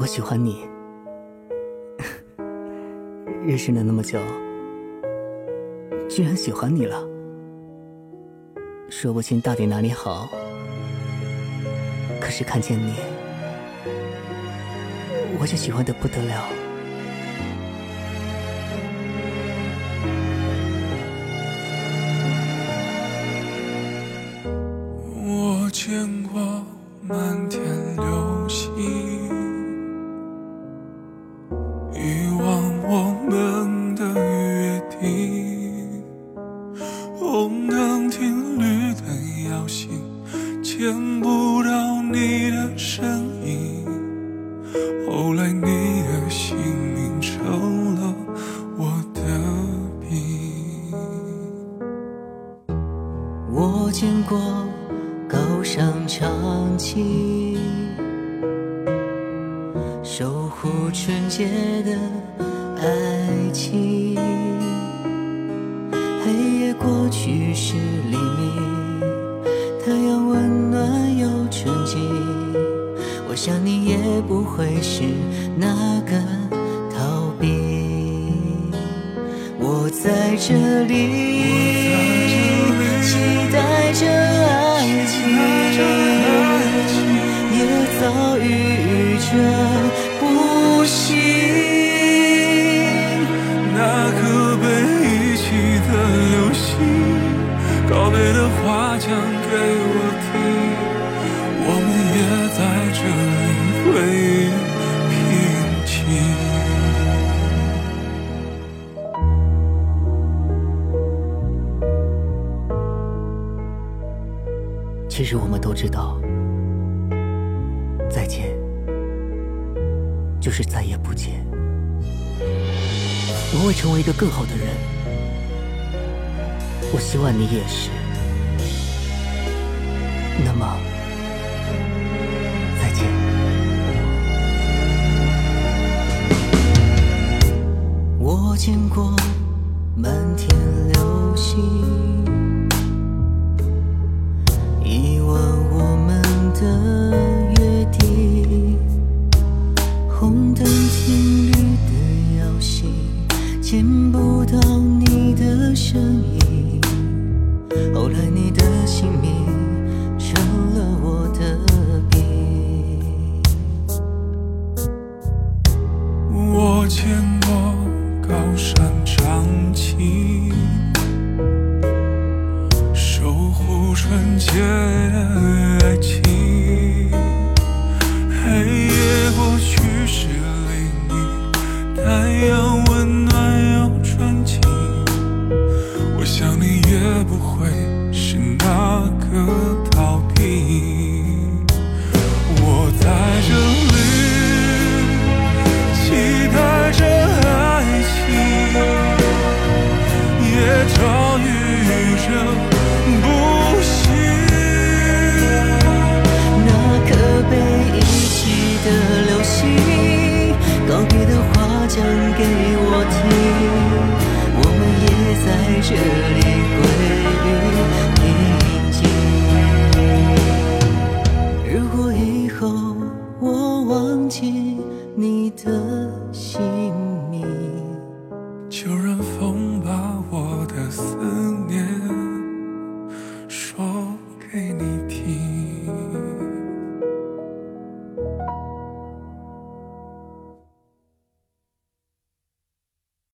我喜欢你，认识了那么久，居然喜欢你了，说不清到底哪里好，可是看见你，我就喜欢的不得了。我见过满遗忘我们的约定。红灯停，绿灯要行，见不到你的身影。后来你的姓名成了我的病。我见过高山长青，守护纯洁的爱情。黑夜过去是黎明，太阳温暖又纯净。我想你也不会是那个逃避。我在这里，期待着爱情，告别的话讲给我听，我们也在这里回忆平静。其实我们都知道，再见就是再也不见。我会成为一个更好的人，我希望你也是。那么，再见。我见过满天流星。不纯洁的爱情。黑夜过去是黎明，太阳给我听。我们也在这里。